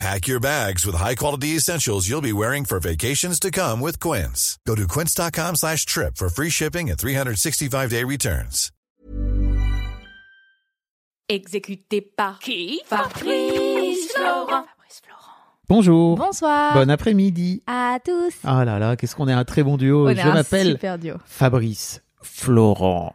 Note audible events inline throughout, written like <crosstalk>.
Pack your bags with high-quality essentials you'll be wearing for vacations to come with Quince. Go to quince.com slash trip for free shipping and 365-day returns. Exécuté par qui Fabrice Florent. Bonjour. Bonsoir. Bon après-midi. à tous. Ah là là, qu'est-ce qu'on est un très bon duo. On est Je un m'appelle super duo. Fabrice Florent.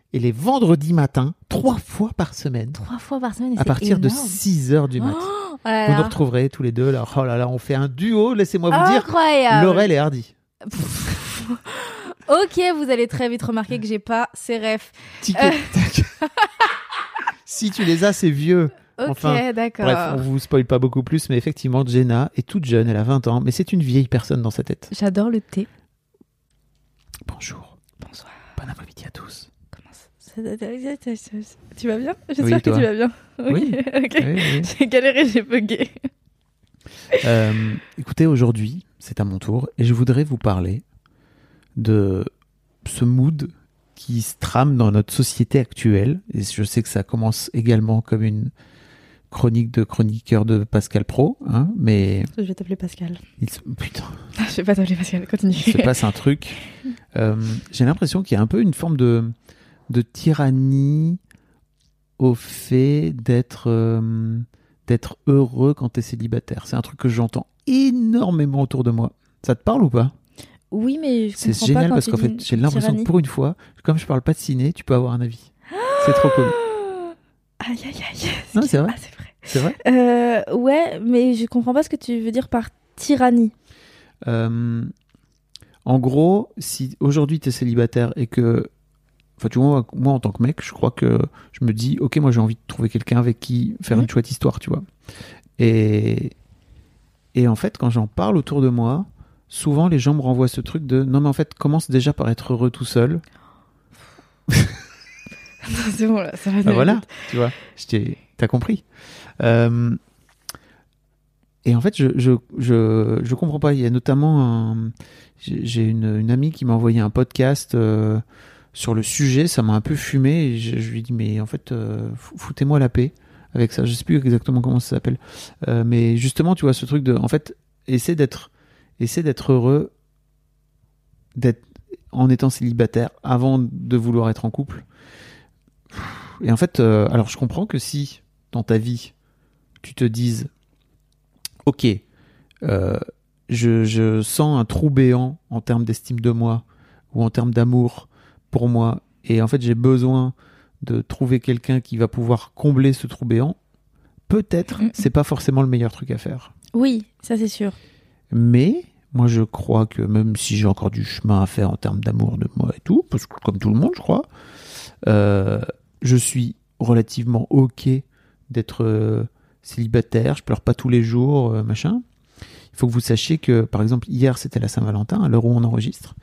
et les vendredis matins, trois fois par semaine, Trois fois par semaine. à partir de énorme. 6 heures du matin. Oh vous nous retrouverez tous les deux. Là. Oh là là, on fait un duo, laissez-moi vous dire. Incroyable. Laurel et Hardy. <laughs> Ok, vous allez très vite remarquer que j'ai pas ces refs. Euh. <laughs> si tu les as, c'est vieux. Ok, Enfin, d'accord. Bref, on vous spoil pas beaucoup plus, mais effectivement, Jenna est toute jeune, elle a 20 ans, mais c'est une vieille personne dans sa tête. J'adore le thé. Bonjour, Bonsoir. bon après-midi à tous. Tu vas bien? Oui, J'espère que tu vas bien. Oui. <laughs> ok. Oui, oui. J'ai galéré, j'ai bugué. Euh, écoutez, aujourd'hui, c'est à mon tour, et je voudrais vous parler de ce mood qui se trame dans notre société actuelle. Et je sais que ça commence également comme une chronique de chroniqueur de Pascal Pro, hein, mais Je vais t'appeler Pascal. il se... putain, Je vais pas t'appeler Pascal, continue. il se passe un truc. Euh, J'ai l'impression qu'il y a un peu une forme de, de tyrannie au fait d'être euh, d'être heureux quand tu es célibataire. C'est un truc que j'entends énormément autour de moi. Ça te parle ou pas? Oui, mais je C'est comprends génial pas quand parce qu'en fait, j'ai l'impression que pour une fois, comme je parle pas de ciné, tu peux avoir un avis. <gasps> C'est trop cool. Aïe, aïe, aïe. <laughs> Non, c'est vrai. Ah, c'est vrai. C'est vrai Euh, ouais, mais je comprends pas ce que tu veux dire par tyrannie. Euh, En gros, si aujourd'hui tu es célibataire et que. Enfin, tu vois, moi en tant que mec, je crois que je me dis, ok, moi j'ai envie de trouver quelqu'un avec qui faire Mhm. une chouette histoire, tu vois. Et, et en fait, quand j'en parle autour de moi, souvent les gens me renvoient ce truc de non, mais en fait, commence déjà par être heureux tout seul. <laughs> c'est bon, là, ça va aller voilà, tu vois, t'as compris. Euh, et en fait, je, je, je, je comprends pas. Il y a notamment j'ai j'ai une, une amie qui m'a envoyé un podcast euh, sur le sujet. Ça m'a un peu fumé. Et je, je lui dit, mais en fait, euh, fou- foutez-moi la paix avec ça. Je sais plus exactement comment ça s'appelle. Euh, mais justement, tu vois, ce truc de, en fait, essaie d'être, essaie d'être heureux, d'être en étant célibataire avant de vouloir être en couple. Et en fait, euh, alors je comprends que si dans ta vie, tu te dises, ok, je, je sens un trou béant en termes d'estime de moi ou en termes d'amour pour moi, et en fait j'ai besoin de trouver quelqu'un qui va pouvoir combler ce trou béant, peut-être Mm. c'est pas forcément le meilleur truc à faire. Oui, ça c'est sûr. Mais moi, je crois que même si j'ai encore du chemin à faire en termes d'amour de moi et tout, parce que comme tout le monde, je crois, euh, je suis relativement ok d'être euh, célibataire. Je pleure pas tous les jours, euh, machin. Il faut que vous sachiez que, par exemple, hier c'était la Saint-Valentin, à l'heure où on enregistre,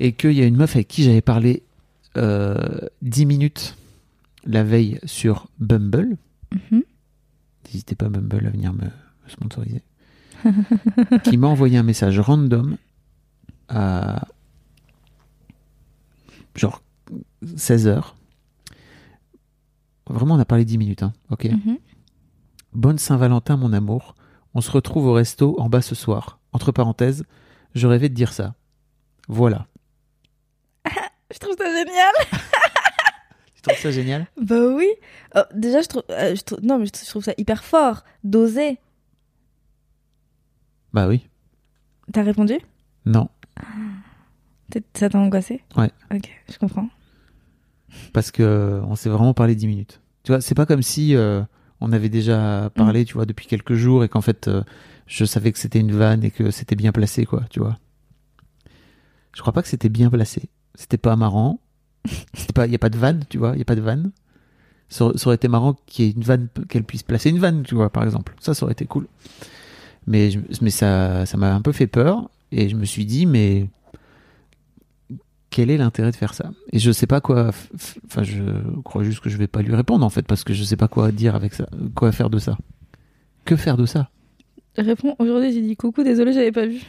et qu'il y a une meuf avec qui j'avais parlé euh, 10 minutes la veille sur Bumble. Mhm. N'hésitez pas Bumble à venir me, me sponsoriser. <laughs> qui m'a envoyé un message random à genre 16 heures. Vraiment, on a parlé 10 minutes, hein. ok. Mhm. Bonne Saint-Valentin, mon amour. On se retrouve au resto en bas ce soir. Entre parenthèses, je rêvais de dire ça. Voilà. Je trouve ça génial. <laughs> Tu trouves ça génial? Bah oui. Oh, déjà, je trouve, euh, je trouve- non, mais je trouve ça hyper fort d'oser. Bah oui. T'as répondu? Non. Ça t'a angoissé? Ouais. Ok, je comprends. parce que on s'est vraiment parlé 10 minutes. Tu vois, c'est pas comme si euh, on avait déjà parlé, tu vois, depuis quelques jours et qu'en fait, euh, je savais que c'était une vanne et que c'était bien placé, quoi, tu vois. Je crois pas que c'était bien placé. C'était pas marrant. C'était pas, y a pas de vanne, tu vois, y a pas de vanne. Ça, aurait- ça aurait été marrant qu'il y ait une vanne, qu'elle puisse placer une vanne, tu vois, par exemple. Ça, ça aurait été cool. Mais, je- mais ça, ça m'a un peu fait peur et je me suis dit, mais quel est l'intérêt de faire ça? Et je sais pas quoi. Enfin, je crois juste que je vais pas lui répondre en fait parce que je sais pas quoi dire avec ça, quoi faire de ça. Que faire de ça? Réponds, aujourd'hui j'ai dit coucou, désolé, j'avais pas vu.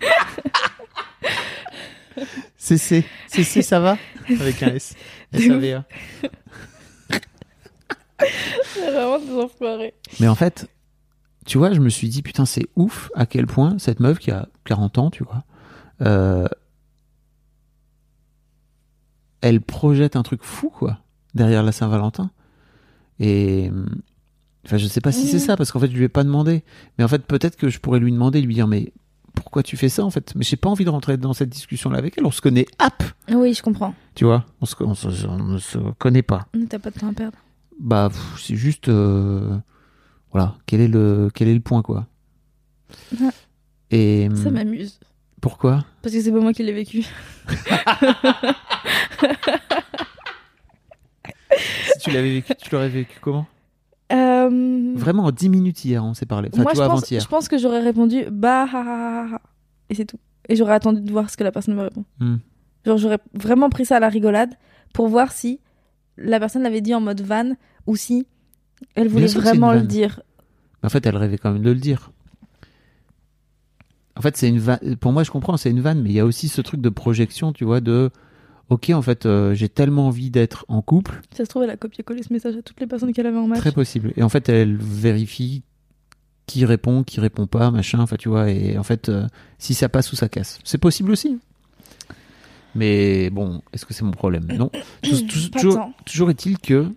<laughs> CC, CC, ça va <laughs> Avec un S. S-A-V-A. <laughs> C'est vraiment des enfoirés. Mais en fait, tu vois, je me suis dit, putain, c'est ouf à quel point cette meuf qui a 40 ans, tu vois, euh, elle projette un truc fou, quoi, derrière la Saint-Valentin. Et. Enfin, je sais pas si c'est ça, parce qu'en fait, je lui ai pas demandé. Mais en fait, peut-être que je pourrais lui demander, lui dire, mais pourquoi tu fais ça, en fait? Mais j'ai pas envie de rentrer dans cette discussion-là avec elle. On se connaît, hop Oui, je comprends. Tu vois? On se, on se- on ne se connaît pas. T'as pas de temps à perdre. Bah, c'est juste. euh, voilà, quel est, le, quel est le point, quoi? Et. Ça m'amuse. Pourquoi? Parce que c'est pas moi qui l'ai vécu. <laughs> <laughs> Si tu l'avais vécu, tu l'aurais vécu comment? Euh, Vraiment, en 10 minutes hier, on s'est parlé. Enfin, moi, je pense, avant-hier. je pense que j'aurais répondu bah ha, ha, ha, ha. et c'est tout. Et j'aurais attendu de voir ce que la personne me répond. Hmm. Genre j'aurais vraiment pris ça à la rigolade pour voir si la personne l'avait dit en mode van ou si elle voulait vraiment le vanne. dire. Mais En fait, elle rêvait quand même de le dire. En fait, c'est une vanne. Pour moi, je comprends, c'est une vanne, mais il y a aussi ce truc de projection, tu vois, de. Ok, en fait, euh, j'ai tellement envie d'être en couple, Ça se trouve, elle a copié-collé ce message à toutes les personnes qu'elle avait en match. très possible. Et en fait, elle vérifie qui répond, qui répond pas, machin. Enfin, tu vois, et en fait, euh, si ça passe ou ça casse, c'est possible aussi. Mais bon, est-ce que c'est mon problème? Non. <coughs> Toujours, est-il que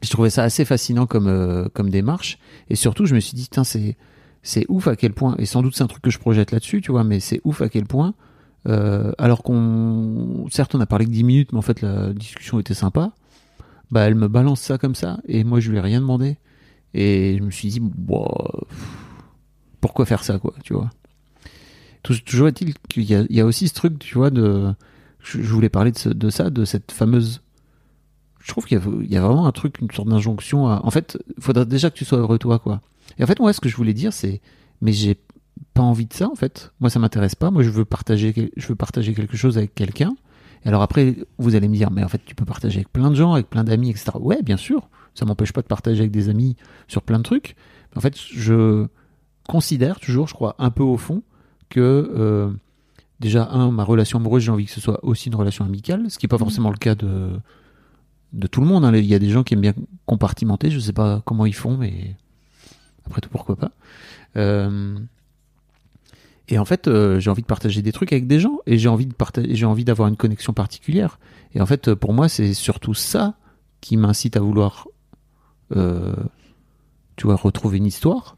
je trouvais ça assez fascinant comme, euh, comme démarche. Et surtout, je me suis dit, c'est, c'est ouf à quel point, et sans doute c'est un truc que je projette là-dessus, tu vois, mais c'est ouf à quel point, euh, alors qu'on, certes, on a parlé que 10 minutes, mais en fait, la discussion était sympa, bah, elle me balance ça comme ça, et moi, je lui ai rien demandé. Et je me suis dit, pff, pourquoi faire ça, quoi, tu vois. Tou- Toujours est-il qu'il y a, aussi ce truc, tu vois, de, je, voulais parler de, ça, de cette fameuse je trouve qu'il y a vraiment un truc, une sorte d'injonction à. En fait, il faudrait déjà que tu sois heureux toi, quoi. Et en fait, moi, ce que je voulais dire, c'est. Mais j'ai pas envie de ça, en fait. Moi, ça m'intéresse pas. Moi, je veux partager, quel- je veux partager quelque chose avec quelqu'un. Et alors après, vous allez me dire, mais en fait, tu peux partager avec plein de gens, avec plein d'amis, etc. Ouais, bien sûr. Ça m'empêche pas de partager avec des amis sur plein de trucs. Mais en fait, je considère toujours, je crois, un peu au fond, que. euh, Déjà, un, ma relation amoureuse, j'ai envie que ce soit aussi une relation amicale, ce qui n'est pas forcément le cas de, de tout le monde. hein. Il y a des gens qui aiment bien compartimenter, je sais pas comment ils font, mais après tout, pourquoi pas. Euh, Et en fait, euh, j'ai envie de partager des trucs avec des gens, et j'ai envie de partager, j'ai envie d'avoir une connexion particulière. Et en fait, euh, pour moi, c'est surtout ça qui m'incite à vouloir, euh, tu vois, retrouver une histoire.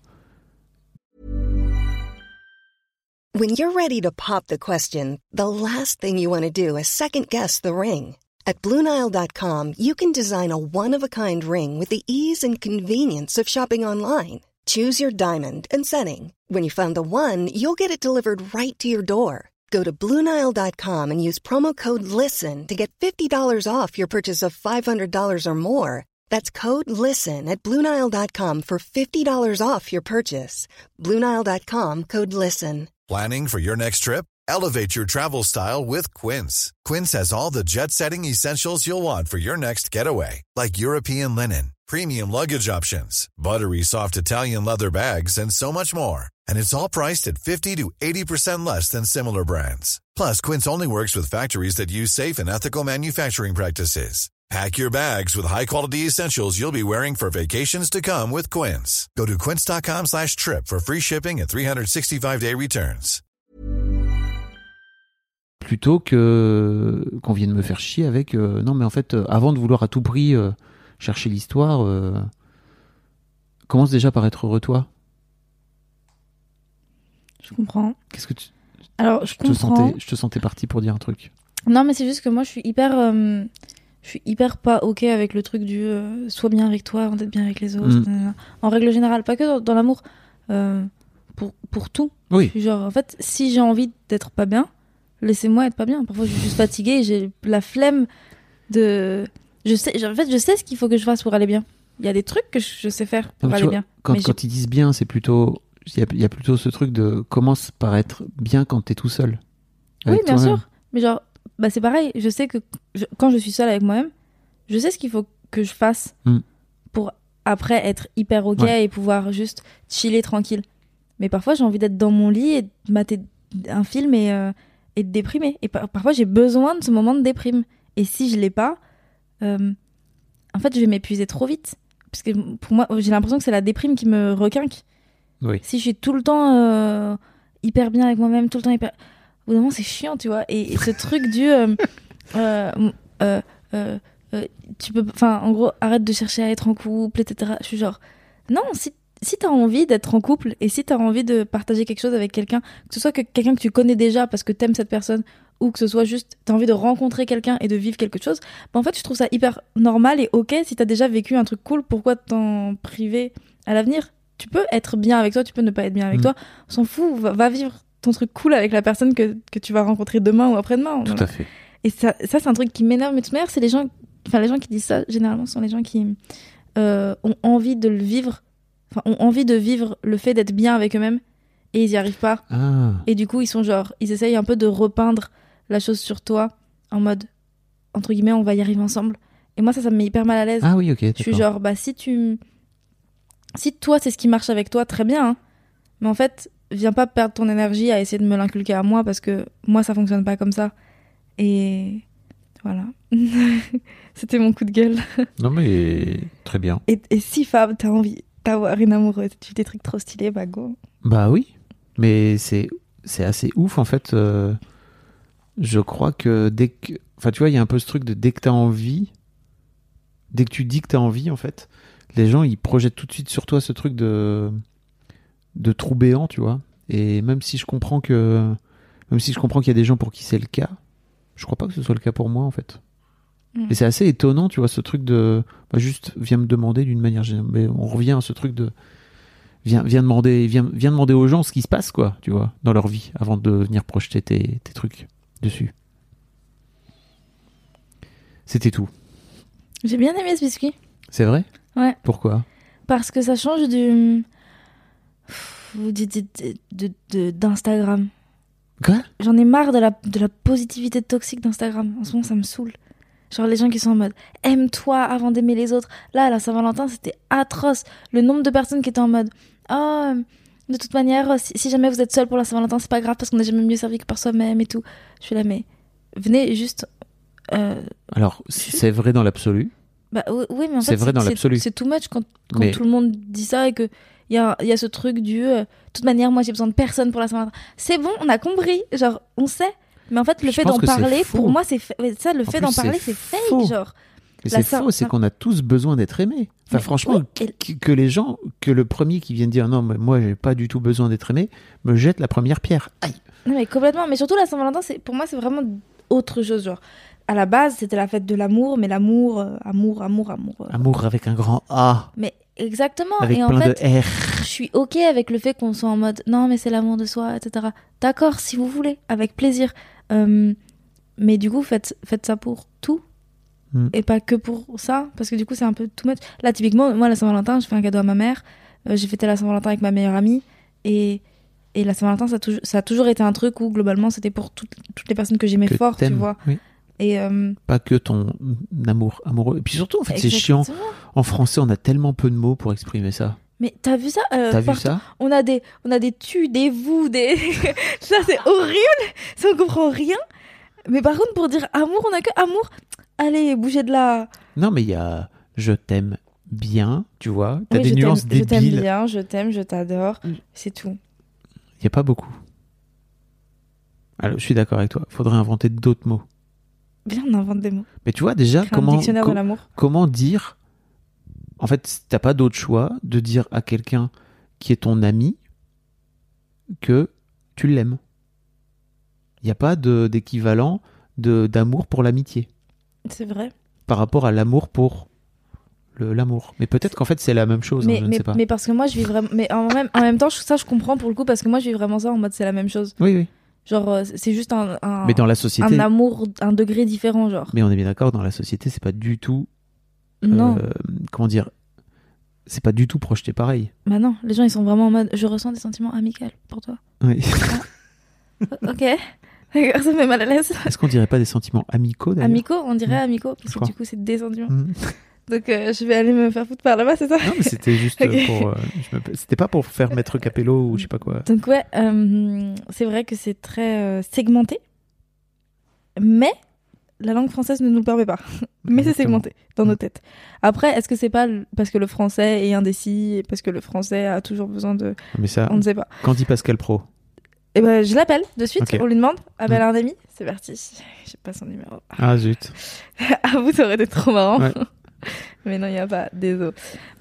When you're ready to pop the question, the last thing you want to do is second guess the ring. At Bluenile.com, you can design a one of a kind ring with the ease and convenience of shopping online. Choose your diamond and setting. When you find the one, you'll get it delivered right to your door. Go to Bluenile.com and use promo code LISTEN to get $50 off your purchase of $500 or more. That's code LISTEN at Bluenile.com for $50 off your purchase. Bluenile.com code LISTEN. Planning for your next trip? Elevate your travel style with Quince. Quince has all the jet setting essentials you'll want for your next getaway, like European linen, premium luggage options, buttery soft Italian leather bags, and so much more. And it's all priced at 50 to 80% less than similar brands. Plus, Quince only works with factories that use safe and ethical manufacturing practices. Pack your bags with high-quality essentials you'll be wearing for vacations to come with Quince. Go to quince.com slash trip for free shipping and 365-day returns. plutôt que qu'on vienne me faire chier avec euh, non mais en fait euh, avant de vouloir à tout prix euh, chercher l'histoire euh, commence déjà par être heureux toi Je comprends. qu'est-ce que tu Alors, je je te comprends. sentais je te sentais parti pour dire un truc Non, mais c'est juste que moi, je suis hyper. euh, je suis hyper pas ok avec le truc du euh, sois bien avec toi avant d'être bien avec les autres. Mm. nanana. En règle générale, pas que dans, dans l'amour, euh, pour, pour tout. Oui. Je suis genre, en fait, si j'ai envie d'être pas bien, laissez-moi être pas bien. Parfois, je suis juste fatiguée et j'ai la flemme de. Je sais, en fait, je sais ce qu'il faut que je fasse pour aller bien. Il y a des trucs que je sais faire pour aller vois, bien. Quand, Mais quand ils disent bien, c'est plutôt. Il y, a, il y a plutôt ce truc de commence par être bien quand t'es tout seul. Oui, bien sûr. Mais genre, bah c'est pareil. Je sais que je- quand je suis seule avec moi-même, je sais ce qu'il faut que je fasse Mm. pour après être hyper ok Ouais. et pouvoir juste chiller tranquille. Mais parfois, j'ai envie d'être dans mon lit et de mater un film et, euh, et de déprimer. Et par- parfois, j'ai besoin de ce moment de déprime. Et si je l'ai pas, euh, en fait, je vais m'épuiser trop vite. Parce que pour moi, j'ai l'impression que c'est la déprime qui me requinque. Oui. Si je suis tout le temps euh, hyper bien avec moi-même, tout le temps hyper. Au bout d'un moment, c'est chiant, tu vois. Et, et ce truc du. euh, <laughs> tu peux. Enfin, en gros, arrête de chercher à être en couple, etc. Je suis genre. Non, si, si t'as envie d'être en couple et si t'as envie de partager quelque chose avec quelqu'un, que ce soit que quelqu'un que tu connais déjà parce que t'aimes cette personne ou que ce soit juste t'as envie de rencontrer quelqu'un et de vivre quelque chose, bah en fait, je trouve ça hyper normal et ok si t'as déjà vécu un truc cool, pourquoi t'en priver à l'avenir? Tu peux être bien avec toi, tu peux ne pas être bien avec Mm. toi, on s'en fout, va, va vivre ton truc cool avec la personne que, que tu vas rencontrer demain ou après-demain. Tout Voilà. à fait. Et ça, ça c'est un truc qui m'énerve. Mais de toute manière, c'est les gens, enfin les gens qui disent ça généralement sont les gens qui euh, ont envie de le vivre, enfin ont envie de vivre le fait d'être bien avec eux-mêmes et ils y arrivent pas. Ah. Et du coup, ils sont genre, ils essayent un peu de repeindre la chose sur toi en mode entre guillemets, on va y arriver ensemble. Et moi, ça, ça me met hyper mal à l'aise. Ah oui, ok. Je suis genre, bah si tu. Si toi, c'est ce qui marche avec toi, très bien. hein. Mais en fait, viens pas perdre ton énergie à essayer de me l'inculquer à moi parce que moi, ça fonctionne pas comme ça. Et voilà. <laughs> C'était mon coup de gueule. <laughs> Non, mais très bien. Et, et si Fab, t'as envie d'avoir une amoureuse, tu fais des trucs trop stylés, bah go. Bah oui, mais c'est c'est assez ouf en fait. euh, je crois que dès que, enfin tu vois, il y a un peu ce truc de dès que t'as envie, dès que tu dis que t'as envie en fait, les gens ils projettent tout de suite sur toi ce truc de de trou béant, tu vois. Et même si je comprends que même si je comprends qu'il y a des gens pour qui c'est le cas, je crois pas que ce soit le cas pour moi en fait. Mm. Et c'est assez étonnant, tu vois, ce truc de bah, juste viens me demander d'une manière générale. Mais on revient à ce truc de viens, viens demander, viens, viens demander aux gens ce qui se passe, quoi, tu vois, dans leur vie, avant de venir projeter tes, tes trucs dessus. C'était tout. J'ai bien aimé ce biscuit. C'est vrai? Ouais. Pourquoi? Parce que ça change du. d'Instagram. Quoi? J'en ai marre de la, de la positivité toxique d'Instagram. En ce moment, ça me saoule. Genre les gens qui sont en mode aime-toi avant d'aimer les autres. Là, à la Saint-Valentin, c'était atroce. Le nombre de personnes qui étaient en mode oh, de toute manière, si, si jamais vous êtes seul pour la Saint-Valentin, c'est pas grave parce qu'on n'a jamais mieux servi que par soi-même et tout. Je suis là, mais venez juste. euh, Alors, c'est vrai dans l'absolu. bah, oui, mais en C'est fait, vrai dans l'absolu. C'est too much quand, quand Mais- tout le monde dit ça et que il y a, y a ce truc du. euh, de toute manière, moi, j'ai besoin de personne pour la Saint-Valentin. C'est bon, on a compris. Genre, on sait. Mais en fait, le Je fait d'en parler, pour moi, c'est fa- ça. Le En fait d'en parler, c'est fake. Genre, Mais c'est faux, c'est qu'on a tous besoin d'être aimés. Enfin, Mais franchement, que, les gens, que le premier qui vient dire non, mais moi, j'ai pas du tout besoin d'être aimé, me jette la première pierre. Aïe non, mais complètement. Mais surtout, la Saint-Valentin, c'est pour moi, c'est vraiment autre chose. Genre, à la base, c'était la fête de l'amour, mais l'amour, euh, amour, amour, amour. euh. Amour avec un grand A, Mais exactement. avec et en plein fait, de R. je suis ok avec le fait qu'on soit en mode non mais c'est l'amour de soi etc d'accord si vous voulez avec plaisir Euh, mais du coup faites faites ça pour tout Mm. et pas que pour ça parce que du coup c'est un peu too much là typiquement moi la Saint-Valentin je fais un cadeau à ma mère Euh, j'ai fêté la Saint-Valentin avec ma meilleure amie et et la Saint-Valentin ça, a toujours- ça a toujours été un truc où globalement c'était pour toutes, toutes les personnes que j'aimais fort tu vois Oui. et euh, Pas que ton amour amoureux. Et puis surtout, en fait, c'est chiant. En français, on a tellement peu de mots pour exprimer ça. mais t'as vu ça Euh, T'as vu ça? On a des on a des tu des vous des <laughs> ça c'est horrible ça on comprend rien mais par contre pour dire amour on a que amour allez bougez de là Non, mais il y a je t'aime bien, tu vois. T'as Oui, des je t'aime- nuances je t'aime débiles. bien je t'aime je t'adore Mm. c'est tout Il n'y a pas beaucoup. Alors, je suis d'accord avec toi. Faudrait inventer d'autres mots. bien on invente des mots Mais tu vois déjà Créer comment dictionnaire co- de comment dire En fait, t'as pas d'autre choix de dire à quelqu'un qui est ton ami que tu l'aimes. Il n'y a pas d'équivalent de d'amour pour l'amitié. C'est vrai par rapport à l'amour pour l'amour. Mais peut-être qu'en fait c'est la même chose, hein, mais, je ne mais, sais pas. mais parce que moi, je vis vraiment. Mais en même, en même temps, ça, je comprends pour le coup, parce que moi, je vis vraiment ça en mode c'est la même chose. Oui, oui. Genre, euh, c'est juste un, un, Mais dans la société, un amour, un degré différent, genre. mais on est bien d'accord, dans la société, c'est pas du tout. Non, euh, comment dire C'est pas du tout projeté pareil. bah non, les gens, ils sont vraiment en mode je ressens des sentiments amicaux pour toi. Oui. <laughs> ok, d'accord, ça me met mal à l'aise. Est-ce qu'on dirait pas des sentiments amicaux d'ailleurs Amicaux, on dirait Mm. amicaux, parce que du coup, c'est des sentiments. Hmm. Donc, euh, je vais aller me faire foutre par là-bas, c'est ça Non, mais c'était juste pour. euh, C'était pas pour faire maître Capello ou je sais pas quoi. Donc ouais, euh, c'est vrai que c'est très segmenté, mais la langue française ne nous le permet pas. <laughs> mais c'est segmenté dans nos Mm. têtes. Après, est-ce que c'est pas parce que le français est indécis, et parce que le français a toujours besoin de... Mais ça, On ne sait pas. quand dit Pascal Pro? Et ben, je l'appelle de suite, on lui demande, appelle Mm. un ami, c'est parti. <laughs> J'ai pas son numéro. Ah zut. <laughs> à vous, ça aurait été trop marrant. Ouais. <laughs> mais non, il n'y a pas, désolé.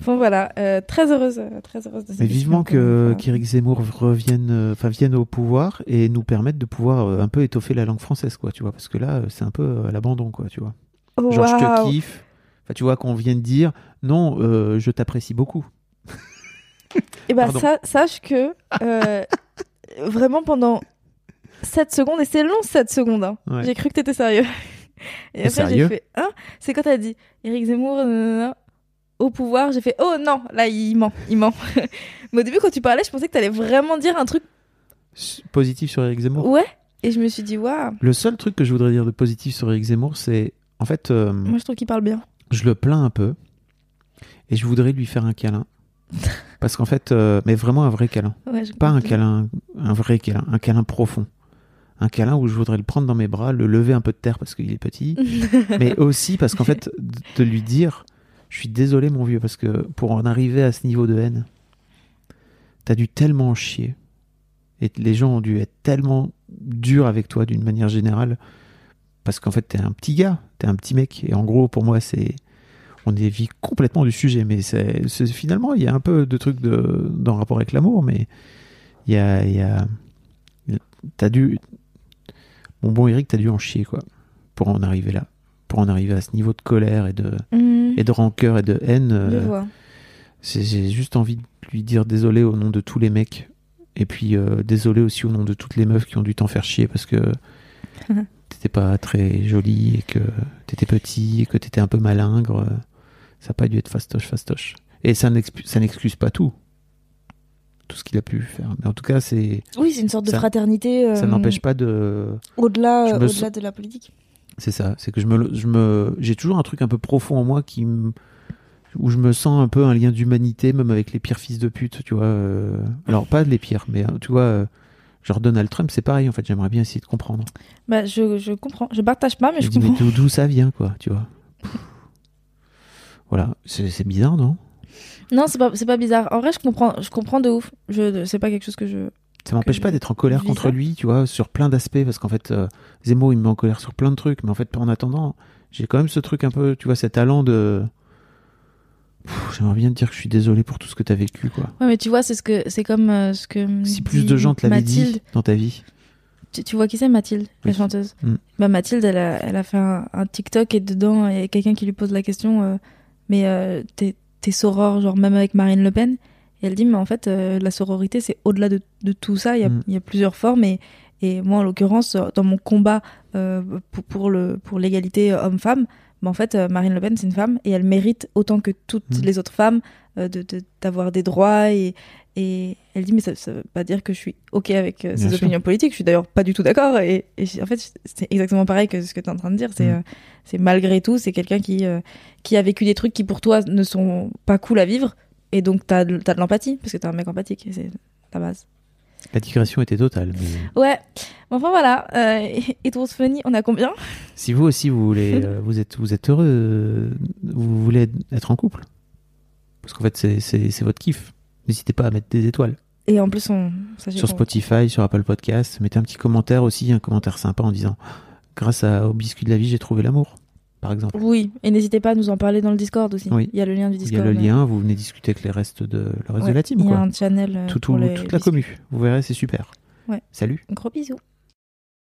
Bon voilà, euh, très heureuse, euh, très heureuse de cette Mais vivement que qu'Éric Zemmour revienne, euh, enfin vienne au pouvoir et nous permette de pouvoir euh, un peu étoffer la langue française, quoi, tu vois, parce que là, c'est un peu à l'abandon, quoi, tu vois. Oh, Genre, je te kiffe. Enfin, tu vois, qu'on vienne dire, non, je t'apprécie beaucoup. Et Pardon. ça, sache que vraiment pendant 7 secondes, et c'est long 7 secondes, hein, Ouais. j'ai cru que t'étais sérieux. Et après j'ai fait, hein? C'est quand t'as dit Éric Zemmour nanana, au pouvoir, j'ai fait, oh non, là il ment, il ment. <laughs> Mais au début quand tu parlais, je pensais que t'allais vraiment dire un truc, Positif sur Éric Zemmour? ouais. Et je me suis dit, waouh, Le seul truc que je voudrais dire de positif sur Éric Zemmour, c'est, en fait, euh, moi je trouve qu'il parle bien. je le plains un peu et je voudrais lui faire un câlin. <laughs> Parce qu'en fait, euh, mais vraiment un vrai câlin. Ouais, Pas un câlin, un vrai câlin, un câlin profond. Un câlin où je voudrais le prendre dans mes bras, le lever un peu de terre parce qu'il est petit, <laughs> mais aussi parce qu'en fait, de de lui dire, je suis désolé mon vieux, parce que pour en arriver à ce niveau de haine, t'as dû tellement chier, et les gens ont dû être tellement durs avec toi d'une manière générale, parce qu'en fait t'es un petit gars, t'es un petit mec, et en gros pour moi c'est, on dévie complètement du sujet, mais c'est finalement il y a un peu de trucs de, dans rapport avec l'amour, mais il y a, il y a, t'as dû, mon bon Eric, t'as dû en chier quoi, pour en arriver là, pour en arriver à ce niveau de colère et de, Mhm. et de rancœur et de haine. Euh, J'ai juste envie de lui dire désolé au nom de tous les mecs. Et puis euh, désolé aussi au nom de toutes les meufs qui ont dû t'en faire chier parce que <laughs> t'étais pas très joli et que t'étais petit et que t'étais un peu malingre. Ça n'a pas dû être fastoche, fastoche. Et ça n'excuse ça pas tout. Tout ce qu'il a pu faire. Mais en tout cas, c'est Oui, c'est une sorte de ça- fraternité. ça euh, n'empêche pas de. Au-delà, au-delà sens- de la politique. C'est ça. C'est que je me, je me, j'ai toujours un truc un peu profond en moi qui où je me sens un peu un lien d'humanité, même avec les pires fils de pute, tu vois. euh, Alors pas les pires, mais euh, tu vois, euh, genre Donald Trump, c'est pareil. En fait, j'aimerais bien essayer de comprendre. Bah, je, je comprends. Je partage pas, mais je je comprends. d'où ça vient, quoi, tu vois? <laughs> Voilà, c'est, bizarre, non? Non, c'est pas, bizarre. En vrai, je comprends, je comprends de ouf. Je, c'est pas quelque chose que je. Ça m'empêche pas d'être en colère contre ça. lui, tu vois, sur plein d'aspects, parce qu'en fait, euh, Zemmour, il me met en colère sur plein de trucs, mais en fait, en attendant, j'ai quand même ce truc un peu, tu vois, cet talent de. J'aimerais bien te dire que je suis désolé pour tout ce que t'as vécu, quoi. Ouais, mais tu vois, c'est ce que, c'est comme euh, ce que. Si plus de gens te l'avaient dit dans ta vie. Tu, tu vois qui c'est Mathilde, la chanteuse? Mm. Bah Mathilde, elle a, elle a fait un, un TikTok et dedans, il y a quelqu'un qui lui pose la question, euh, mais euh, t'es, t'es soror, genre même avec Marine Le Pen Et elle dit, mais en fait, euh, la sororité, c'est au-delà de, de tout ça, il y, a, Mm. il y a plusieurs formes. Et, et moi, en l'occurrence, dans mon combat euh, pour, pour, le, pour l'égalité homme-femme, bah, en fait, euh, Marine Le Pen, c'est une femme et elle mérite autant que toutes Mm. les autres femmes euh, de, de- d'avoir des droits et, et elle dit mais ça, ça veut pas dire que je suis ok avec euh, ses Bien sûr. opinions politiques je suis d'ailleurs pas du tout d'accord et, en fait c'est exactement pareil que ce que tu es en train de dire c'est Mm. euh, c'est malgré tout c'est quelqu'un qui euh, qui a vécu des trucs qui pour toi ne sont pas cool à vivre et donc de, t'as de l'empathie parce que t'es un mec empathique c'est la base La digression était totale. Mais <laughs> ouais enfin voilà euh, It was funny on a combien? Si vous aussi, vous voulez, euh, <laughs> vous êtes, vous êtes heureux, vous voulez être en couple, parce qu'en fait, c'est votre kiff. N'hésitez pas à mettre des étoiles et en plus on sur Spotify, sur Apple Podcast. Mettez un petit commentaire aussi, un commentaire sympa en disant, grâce à, au biscuit de la vie, j'ai trouvé l'amour, par exemple. oui et n'hésitez pas à nous en parler dans le Discord aussi Oui. il y a le lien du Il y Discord a le lien, vous venez discuter avec les restes de, le reste ouais, de la team, il y a quoi. un channel euh, Tout- pour tout- les toute la commu. Vous verrez, c'est super. Ouais. Salut. gros bisous